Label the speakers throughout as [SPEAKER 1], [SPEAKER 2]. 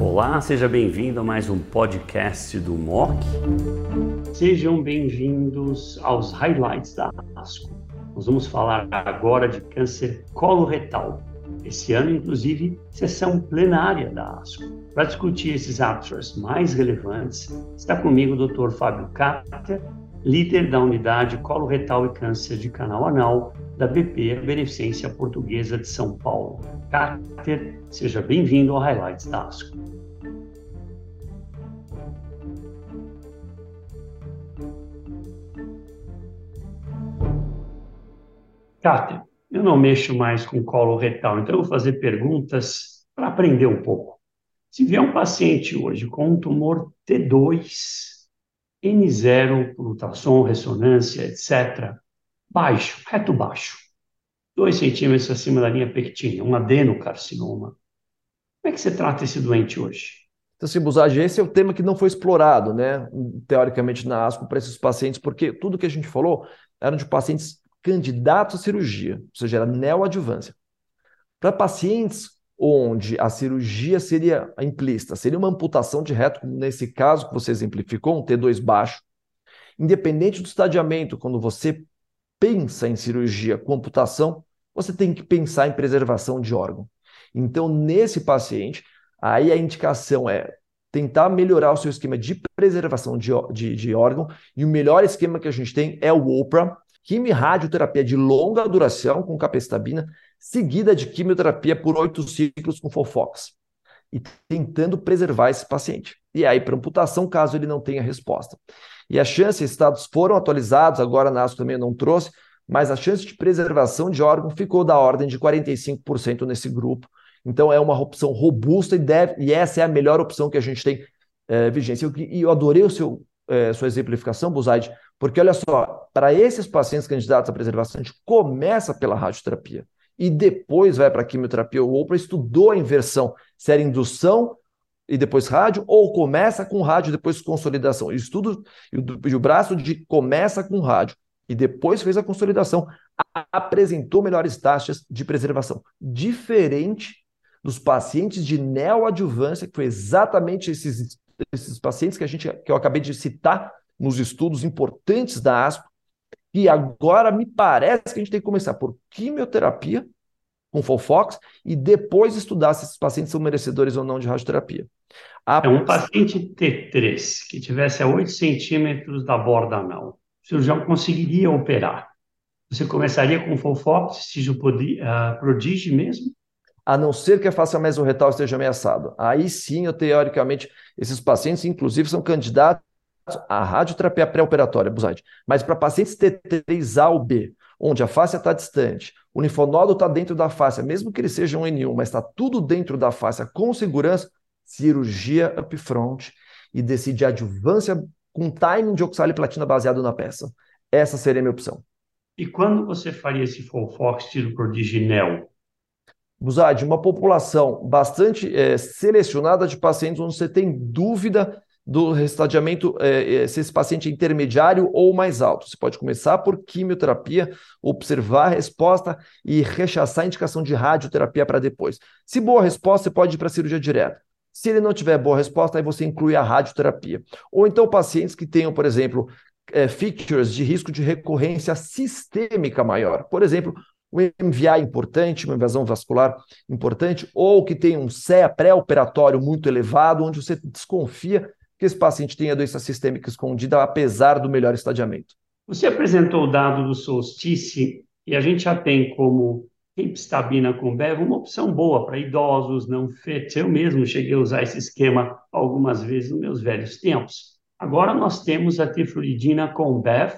[SPEAKER 1] Olá, seja bem-vindo a mais um podcast do MOC. Sejam bem-vindos aos highlights da ASCO. Nós vamos falar agora de câncer coloretal. Esse ano, inclusive, sessão plenária da ASCO. Para discutir esses abstracts mais relevantes, está comigo o Dr. Fábio Carter, líder da unidade coloretal e câncer de canal anal da BP, a Beneficência Portuguesa de São Paulo. Carter, seja bem-vindo ao Highlights da ASCO. Carter, eu não mexo mais com colo retal, então eu vou fazer perguntas para aprender um pouco. Se vier um paciente hoje com um tumor T2, N0 por ultrassom, ressonância, etc., baixo, reto baixo, 2 centímetros acima da linha pectina, um adenocarcinoma, como é que você trata esse doente hoje?
[SPEAKER 2] Então, Cibusage, esse é o tema que não foi explorado, né, teoricamente na ASCO para esses pacientes, porque tudo que a gente falou eram de pacientes candidatos à cirurgia, ou seja, era neoadjuvância. Para pacientes onde a cirurgia seria implícita, seria uma amputação de reto, como nesse caso que você exemplificou, um T2 baixo, independente do estadiamento, quando você pensa em cirurgia com amputação, você tem que pensar em preservação de órgão. Então, nesse paciente, aí a indicação é tentar melhorar o seu esquema de preservação de, de, de órgão, e o melhor esquema que a gente tem é o OPRA, quimio-radioterapia de longa duração com capecitabina, seguida de quimioterapia por oito ciclos com Fofox, e tentando preservar esse paciente. E aí, para amputação, caso ele não tenha resposta. E a chance, esses dados foram atualizados, agora a NASCO também não trouxe, mas a chance de preservação de órgão ficou da ordem de 45% nesse grupo. Então é uma opção robusta e, deve, e essa é a melhor opção que a gente tem é, vigência. E eu adorei o seu, é, sua exemplificação, Buzaide, porque olha só, para esses pacientes candidatos à preservação, a gente começa pela radioterapia e depois vai para a quimioterapia ou para estudou a inversão, se era indução e depois rádio, ou começa com rádio e depois consolidação. O estudo o, e o braço de começa com rádio e depois fez a consolidação, apresentou melhores taxas de preservação, diferente dos pacientes de neoadjuvância, que foi exatamente esses, esses pacientes que a gente que eu acabei de citar nos estudos importantes da ASPO, e agora me parece que a gente tem que começar por quimioterapia com Fofox e depois estudar se esses pacientes são merecedores ou não de radioterapia.
[SPEAKER 1] A... É um paciente T3 que tivesse a 8 centímetros da borda anal. O cirurgião conseguiria operar. Você começaria com Fofox, vestígio uh, prodígio mesmo?
[SPEAKER 2] A não ser que a face mesorretal esteja ameaçada. Aí sim, eu, teoricamente, esses pacientes, inclusive, são candidatos a radioterapia pré-operatória, Buzaide, mas para pacientes T3A ou B, onde a face está distante, o linfonodo está dentro da face, mesmo que ele seja um N1, mas está tudo dentro da face com segurança, cirurgia upfront e decide adjuvância com timing de oxaliplatina baseado na peça. Essa seria a minha opção.
[SPEAKER 1] E quando você faria esse Fofox tiro prodiginel?
[SPEAKER 2] Buzad, uma população bastante é, selecionada de pacientes onde você tem dúvida do restadiamento, é, se esse paciente é intermediário ou mais alto. Você pode começar por quimioterapia, observar a resposta e rechaçar a indicação de radioterapia para depois. Se boa resposta, você pode ir para a cirurgia direta. Se ele não tiver boa resposta, aí você inclui a radioterapia. Ou então pacientes que tenham, por exemplo, é, features de risco de recorrência sistêmica maior. Por exemplo, um MVA importante, uma invasão vascular importante, ou que tem um CEA pré-operatório muito elevado, onde você desconfia que esse paciente tenha doença sistêmica escondida, apesar do melhor estadiamento.
[SPEAKER 1] Você apresentou o dado do Solstice e a gente já tem como Capstabina com BEV uma opção boa para idosos, não fit. Eu mesmo cheguei a usar esse esquema algumas vezes nos meus velhos tempos. Agora nós temos a tifluridina com BEV,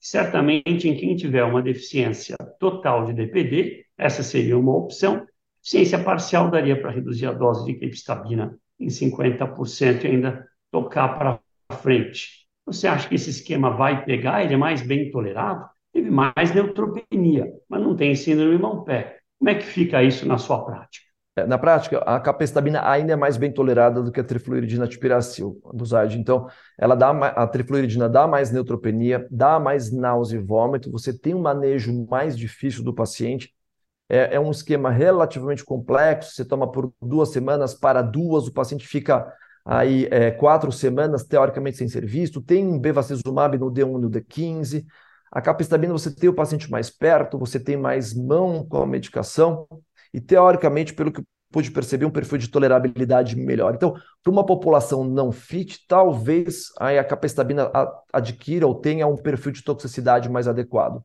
[SPEAKER 1] certamente em quem tiver uma deficiência total de DPD, essa seria uma opção. Ciência parcial daria para reduzir a dose de capstabina em 50% e ainda tocar para frente. Você acha que esse esquema vai pegar? Ele é mais bem tolerado? Teve mais neutropenia, mas não tem síndrome mão-pé. Como é que fica isso na sua prática?
[SPEAKER 2] É, na prática, a capecitabina ainda é mais bem tolerada do que a trifluoridina tipiracil, do ZAID. Então, ela dá a trifluoridina dá mais neutropenia, dá mais náusea e vômito, você tem um manejo mais difícil do paciente. é, é, um esquema relativamente complexo, você toma por duas semanas, para duas, o paciente fica aí é, quatro semanas, teoricamente, sem ser visto, tem um bevacizumab no D1 e no D15, a capestabina você tem o paciente mais perto, você tem mais mão com a medicação, e teoricamente, pelo que pude perceber, um perfil de tolerabilidade melhor. Então, para uma população não fit, talvez aí a capestabina adquira ou tenha um perfil de toxicidade mais adequado.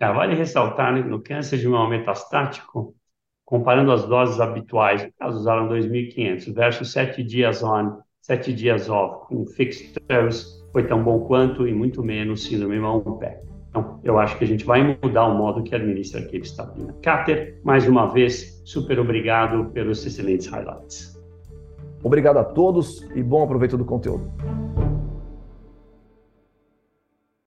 [SPEAKER 1] É, vale ressaltar, né, no câncer de mama metastático, comparando as doses habituais, caso usaram 2.500 versus 7 dias on, 7 dias off, com fixed dose, foi tão bom quanto e muito menos síndrome mão-pé. Então, eu acho que a gente vai mudar o modo que administra a Kevstabina. Cáter, mais uma vez, super obrigado pelos excelentes highlights.
[SPEAKER 2] Obrigado a todos e bom aproveito do conteúdo.